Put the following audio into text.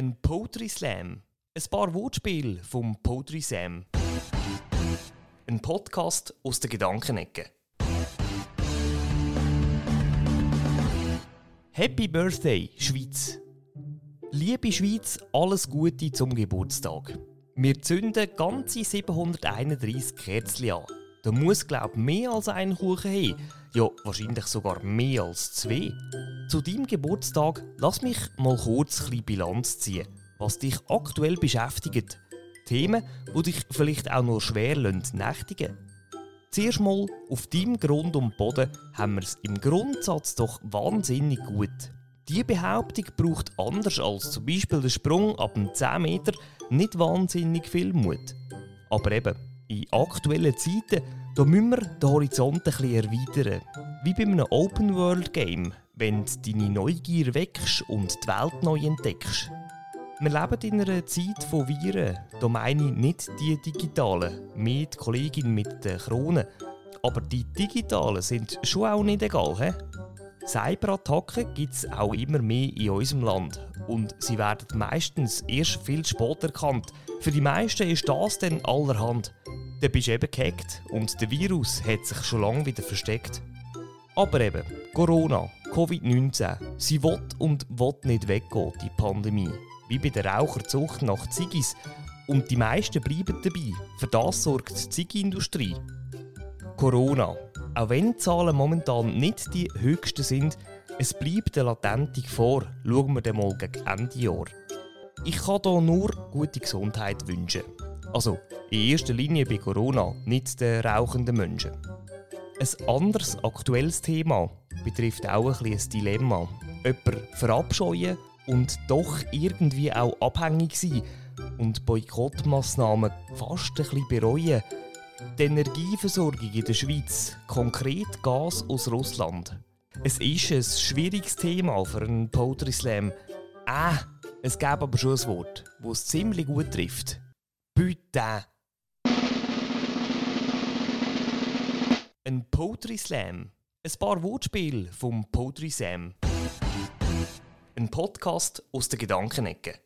Ein Poetry Slam. Ein paar Wortspiele vom Poetry Sam. Ein Podcast aus der Gedankenecke. Happy Birthday, Schweiz! Liebe Schweiz, alles Gute zum Geburtstag. Wir zünden ganze 731 Kerzen an. Da muss, glaub mehr als ein Kuchen haben. Ja, wahrscheinlich sogar mehr als zwei. Zu deinem Geburtstag lass mich mal kurz ein Bilanz ziehen, was dich aktuell beschäftigt. Themen, die dich vielleicht auch nur schwer nächtigen Zuerst mal, auf deinem Grund und Boden haben wir es im Grundsatz doch wahnsinnig gut. Diese Behauptung braucht anders als zum Beispiel der Sprung ab 10 Meter nicht wahnsinnig viel Mut. Aber eben, in aktuellen Zeiten da müssen wir den Horizont ein bisschen erweitern. Wie bei einem Open-World-Game, wenn du deine Neugier wächst und die Welt neu entdeckst. Wir leben in einer Zeit von Viren. Da meine ich nicht die digitalen, die Kollegin mit der Krone. Aber die digitalen sind schon auch nicht egal. He? Cyberattacken gibt es auch immer mehr in unserem Land. Und sie werden meistens erst viel später erkannt. Für die meisten ist das dann allerhand. Dann bist du eben gehackt und der Virus hat sich schon lange wieder versteckt. Aber eben, Corona, Covid-19, sie will und will nicht weggehen, die Pandemie. Wie bei der Raucherzucht nach Ziggis. Und die meisten bleiben dabei. Für das sorgt die Ziggi-Industrie. Corona. Auch wenn die Zahlen momentan nicht die höchsten sind, es bleibt eine latente Gefahr. Schauen wir dann mal gegen Ende Jahr. Ich kann hier nur gute Gesundheit wünschen. Also in erster Linie bei Corona, nicht den rauchenden Menschen. Ein anderes aktuelles Thema betrifft auch ein, ein Dilemma. Jemand verabscheuen und doch irgendwie auch abhängig sein und Boykottmaßnahmen fast ein bisschen bereuen. Die Energieversorgung in der Schweiz, konkret Gas aus Russland. Es ist ein schwieriges Thema für einen Poetry Slam. Ah, es gäbe aber schon ein Wort, das es ziemlich gut trifft. Putain. Ein Poetry Slam. Ein paar Wortspiele vom Poetry Sam. Ein Podcast aus der Gedankenecke.